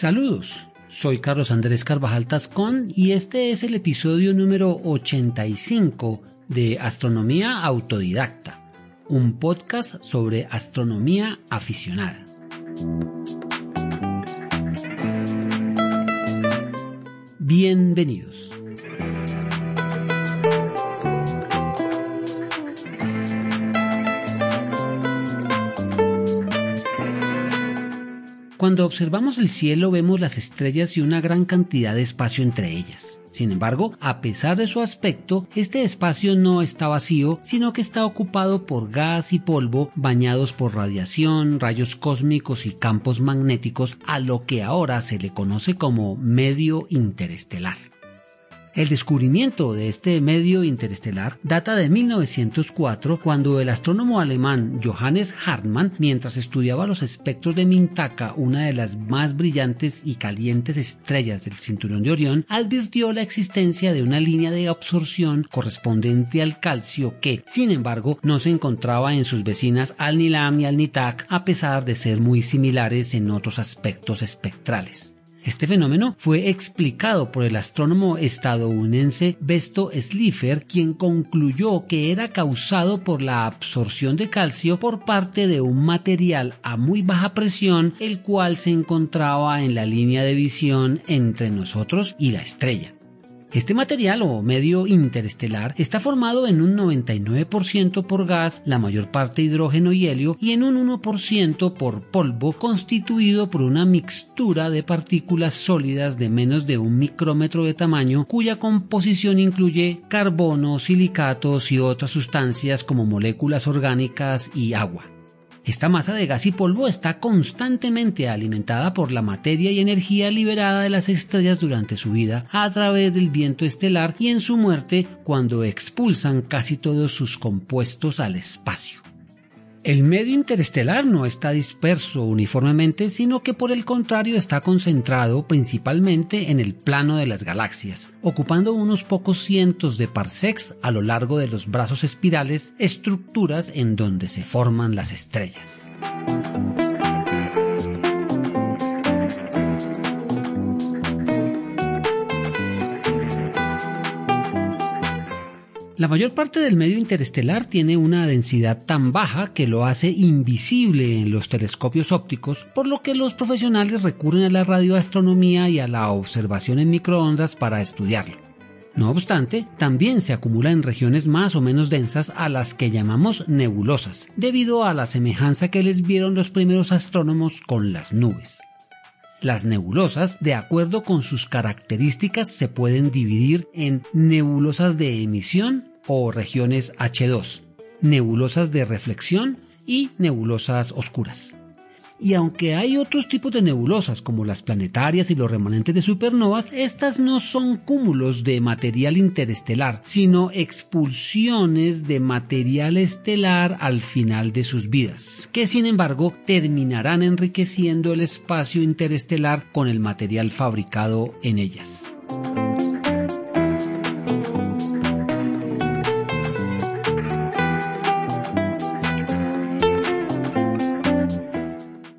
Saludos, soy Carlos Andrés Carvajal Tascón y este es el episodio número 85 de Astronomía Autodidacta, un podcast sobre astronomía aficionada. Bienvenidos. Cuando observamos el cielo vemos las estrellas y una gran cantidad de espacio entre ellas. Sin embargo, a pesar de su aspecto, este espacio no está vacío, sino que está ocupado por gas y polvo bañados por radiación, rayos cósmicos y campos magnéticos, a lo que ahora se le conoce como medio interestelar. El descubrimiento de este medio interestelar data de 1904 cuando el astrónomo alemán Johannes Hartmann, mientras estudiaba los espectros de Mintaka, una de las más brillantes y calientes estrellas del cinturón de Orión, advirtió la existencia de una línea de absorción correspondiente al calcio que, sin embargo, no se encontraba en sus vecinas Al-Nilam y Al-Nitak a pesar de ser muy similares en otros aspectos espectrales. Este fenómeno fue explicado por el astrónomo estadounidense Besto Slipher, quien concluyó que era causado por la absorción de calcio por parte de un material a muy baja presión, el cual se encontraba en la línea de visión entre nosotros y la estrella. Este material o medio interestelar está formado en un 99% por gas, la mayor parte hidrógeno y helio, y en un 1% por polvo constituido por una mixtura de partículas sólidas de menos de un micrómetro de tamaño, cuya composición incluye carbono, silicatos y otras sustancias como moléculas orgánicas y agua. Esta masa de gas y polvo está constantemente alimentada por la materia y energía liberada de las estrellas durante su vida a través del viento estelar y en su muerte cuando expulsan casi todos sus compuestos al espacio. El medio interestelar no está disperso uniformemente, sino que por el contrario está concentrado principalmente en el plano de las galaxias, ocupando unos pocos cientos de parsecs a lo largo de los brazos espirales, estructuras en donde se forman las estrellas. La mayor parte del medio interestelar tiene una densidad tan baja que lo hace invisible en los telescopios ópticos, por lo que los profesionales recurren a la radioastronomía y a la observación en microondas para estudiarlo. No obstante, también se acumula en regiones más o menos densas a las que llamamos nebulosas, debido a la semejanza que les vieron los primeros astrónomos con las nubes. Las nebulosas, de acuerdo con sus características, se pueden dividir en nebulosas de emisión o regiones H2, nebulosas de reflexión y nebulosas oscuras. Y aunque hay otros tipos de nebulosas como las planetarias y los remanentes de supernovas, estas no son cúmulos de material interestelar, sino expulsiones de material estelar al final de sus vidas, que sin embargo terminarán enriqueciendo el espacio interestelar con el material fabricado en ellas.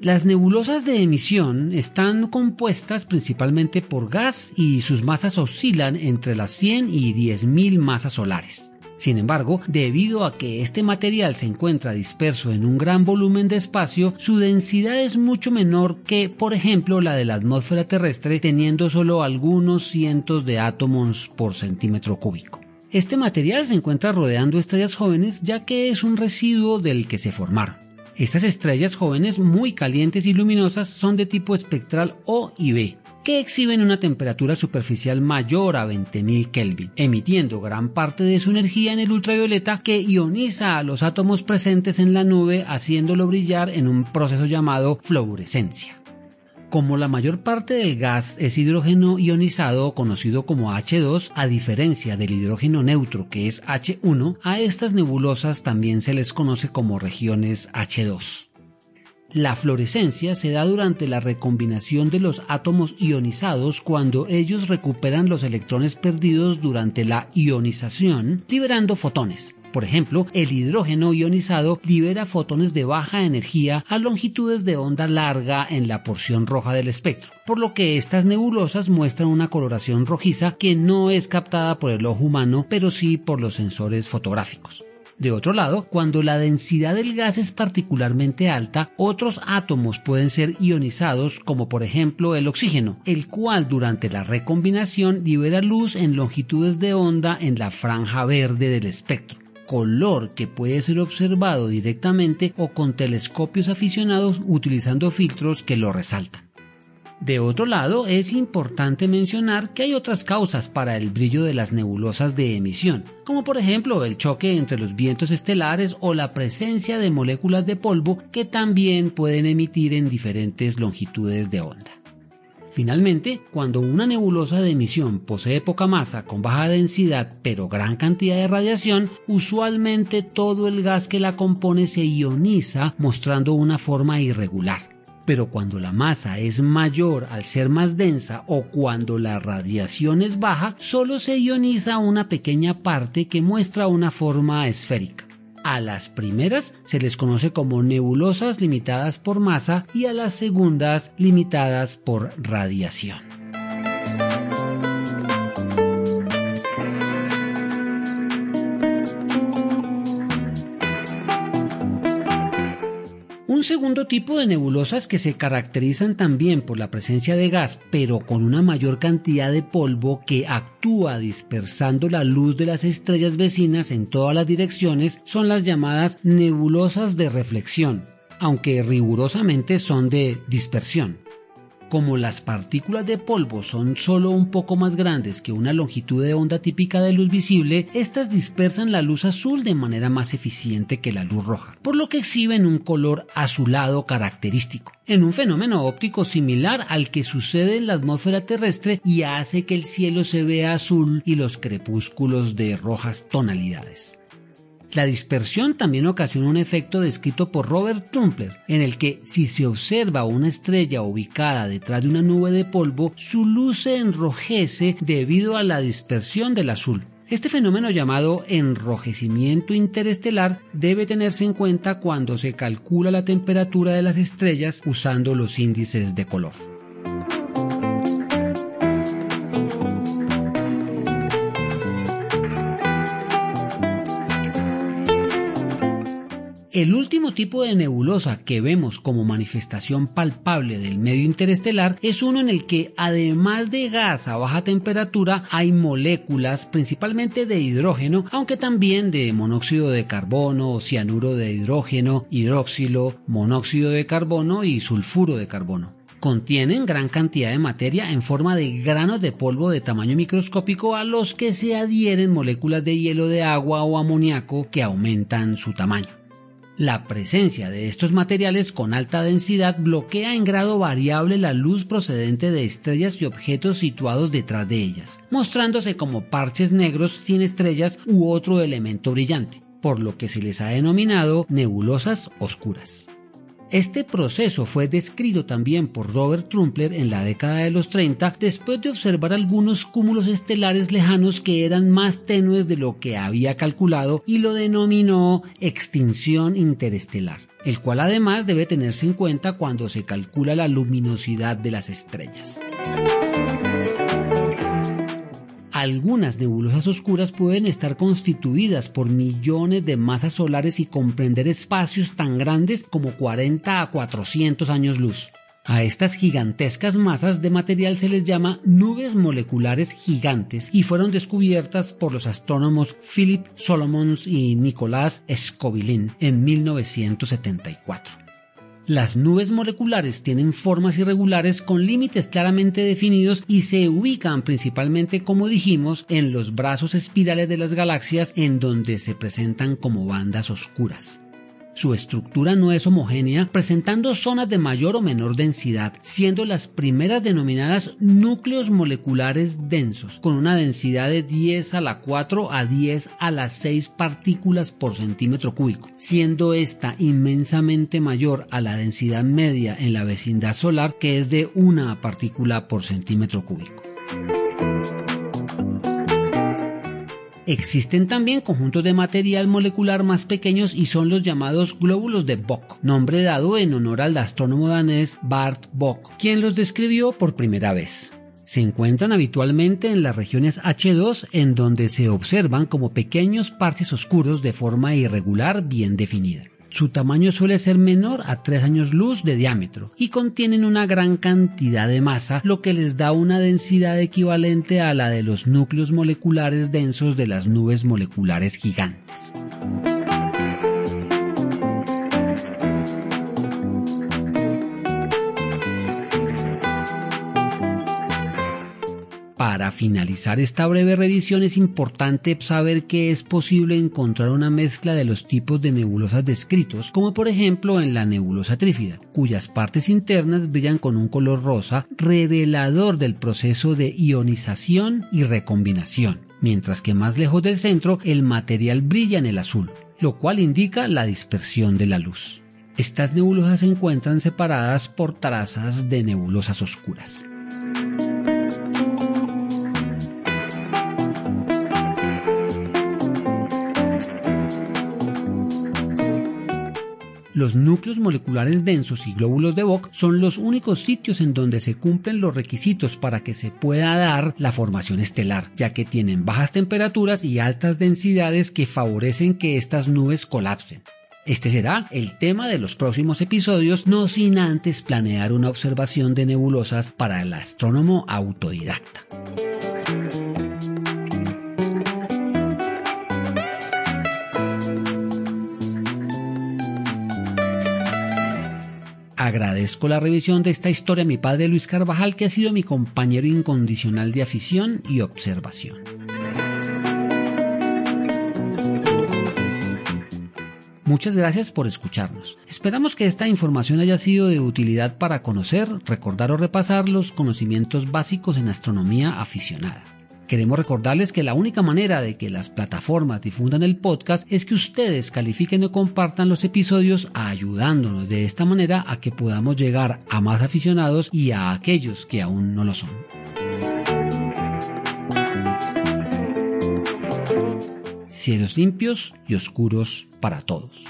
Las nebulosas de emisión están compuestas principalmente por gas y sus masas oscilan entre las 100 y 10.000 masas solares. Sin embargo, debido a que este material se encuentra disperso en un gran volumen de espacio, su densidad es mucho menor que, por ejemplo, la de la atmósfera terrestre, teniendo solo algunos cientos de átomos por centímetro cúbico. Este material se encuentra rodeando estrellas jóvenes ya que es un residuo del que se formaron. Estas estrellas jóvenes muy calientes y luminosas son de tipo espectral O y B, que exhiben una temperatura superficial mayor a 20.000 Kelvin, emitiendo gran parte de su energía en el ultravioleta que ioniza a los átomos presentes en la nube haciéndolo brillar en un proceso llamado fluorescencia. Como la mayor parte del gas es hidrógeno ionizado conocido como H2, a diferencia del hidrógeno neutro que es H1, a estas nebulosas también se les conoce como regiones H2. La fluorescencia se da durante la recombinación de los átomos ionizados cuando ellos recuperan los electrones perdidos durante la ionización, liberando fotones. Por ejemplo, el hidrógeno ionizado libera fotones de baja energía a longitudes de onda larga en la porción roja del espectro, por lo que estas nebulosas muestran una coloración rojiza que no es captada por el ojo humano, pero sí por los sensores fotográficos. De otro lado, cuando la densidad del gas es particularmente alta, otros átomos pueden ser ionizados, como por ejemplo el oxígeno, el cual durante la recombinación libera luz en longitudes de onda en la franja verde del espectro color que puede ser observado directamente o con telescopios aficionados utilizando filtros que lo resaltan. De otro lado, es importante mencionar que hay otras causas para el brillo de las nebulosas de emisión, como por ejemplo el choque entre los vientos estelares o la presencia de moléculas de polvo que también pueden emitir en diferentes longitudes de onda. Finalmente, cuando una nebulosa de emisión posee poca masa con baja densidad pero gran cantidad de radiación, usualmente todo el gas que la compone se ioniza mostrando una forma irregular. Pero cuando la masa es mayor al ser más densa o cuando la radiación es baja, solo se ioniza una pequeña parte que muestra una forma esférica. A las primeras se les conoce como nebulosas limitadas por masa y a las segundas limitadas por radiación. Segundo tipo de nebulosas que se caracterizan también por la presencia de gas, pero con una mayor cantidad de polvo que actúa dispersando la luz de las estrellas vecinas en todas las direcciones, son las llamadas nebulosas de reflexión, aunque rigurosamente son de dispersión. Como las partículas de polvo son solo un poco más grandes que una longitud de onda típica de luz visible, estas dispersan la luz azul de manera más eficiente que la luz roja, por lo que exhiben un color azulado característico, en un fenómeno óptico similar al que sucede en la atmósfera terrestre y hace que el cielo se vea azul y los crepúsculos de rojas tonalidades. La dispersión también ocasiona un efecto descrito por Robert Trumpler, en el que si se observa una estrella ubicada detrás de una nube de polvo, su luz se enrojece debido a la dispersión del azul. Este fenómeno llamado enrojecimiento interestelar debe tenerse en cuenta cuando se calcula la temperatura de las estrellas usando los índices de color. El último tipo de nebulosa que vemos como manifestación palpable del medio interestelar es uno en el que además de gas a baja temperatura hay moléculas principalmente de hidrógeno, aunque también de monóxido de carbono, cianuro de hidrógeno, hidróxilo, monóxido de carbono y sulfuro de carbono contienen gran cantidad de materia en forma de granos de polvo de tamaño microscópico a los que se adhieren moléculas de hielo de agua o amoníaco que aumentan su tamaño. La presencia de estos materiales con alta densidad bloquea en grado variable la luz procedente de estrellas y objetos situados detrás de ellas, mostrándose como parches negros sin estrellas u otro elemento brillante, por lo que se les ha denominado nebulosas oscuras. Este proceso fue descrito también por Robert Trumpler en la década de los 30 después de observar algunos cúmulos estelares lejanos que eran más tenues de lo que había calculado y lo denominó extinción interestelar, el cual además debe tenerse en cuenta cuando se calcula la luminosidad de las estrellas. Algunas nebulosas oscuras pueden estar constituidas por millones de masas solares y comprender espacios tan grandes como 40 a 400 años luz. A estas gigantescas masas de material se les llama nubes moleculares gigantes y fueron descubiertas por los astrónomos Philip Solomons y Nicolás Scovilin en 1974. Las nubes moleculares tienen formas irregulares con límites claramente definidos y se ubican principalmente, como dijimos, en los brazos espirales de las galaxias en donde se presentan como bandas oscuras. Su estructura no es homogénea, presentando zonas de mayor o menor densidad, siendo las primeras denominadas núcleos moleculares densos, con una densidad de 10 a la 4 a 10 a las 6 partículas por centímetro cúbico, siendo esta inmensamente mayor a la densidad media en la vecindad solar, que es de una partícula por centímetro cúbico. Existen también conjuntos de material molecular más pequeños y son los llamados glóbulos de Bock, nombre dado en honor al astrónomo danés Bart Bock, quien los describió por primera vez. Se encuentran habitualmente en las regiones H2 en donde se observan como pequeños parches oscuros de forma irregular bien definida. Su tamaño suele ser menor a 3 años luz de diámetro y contienen una gran cantidad de masa, lo que les da una densidad equivalente a la de los núcleos moleculares densos de las nubes moleculares gigantes. Para finalizar esta breve revisión es importante saber que es posible encontrar una mezcla de los tipos de nebulosas descritos, como por ejemplo en la nebulosa trífida, cuyas partes internas brillan con un color rosa, revelador del proceso de ionización y recombinación, mientras que más lejos del centro el material brilla en el azul, lo cual indica la dispersión de la luz. Estas nebulosas se encuentran separadas por trazas de nebulosas oscuras. Los núcleos moleculares densos y glóbulos de Bock son los únicos sitios en donde se cumplen los requisitos para que se pueda dar la formación estelar, ya que tienen bajas temperaturas y altas densidades que favorecen que estas nubes colapsen. Este será el tema de los próximos episodios, no sin antes planear una observación de nebulosas para el astrónomo autodidacta. Agradezco la revisión de esta historia a mi padre Luis Carvajal, que ha sido mi compañero incondicional de afición y observación. Muchas gracias por escucharnos. Esperamos que esta información haya sido de utilidad para conocer, recordar o repasar los conocimientos básicos en astronomía aficionada. Queremos recordarles que la única manera de que las plataformas difundan el podcast es que ustedes califiquen o compartan los episodios ayudándonos de esta manera a que podamos llegar a más aficionados y a aquellos que aún no lo son. Cielos limpios y oscuros para todos.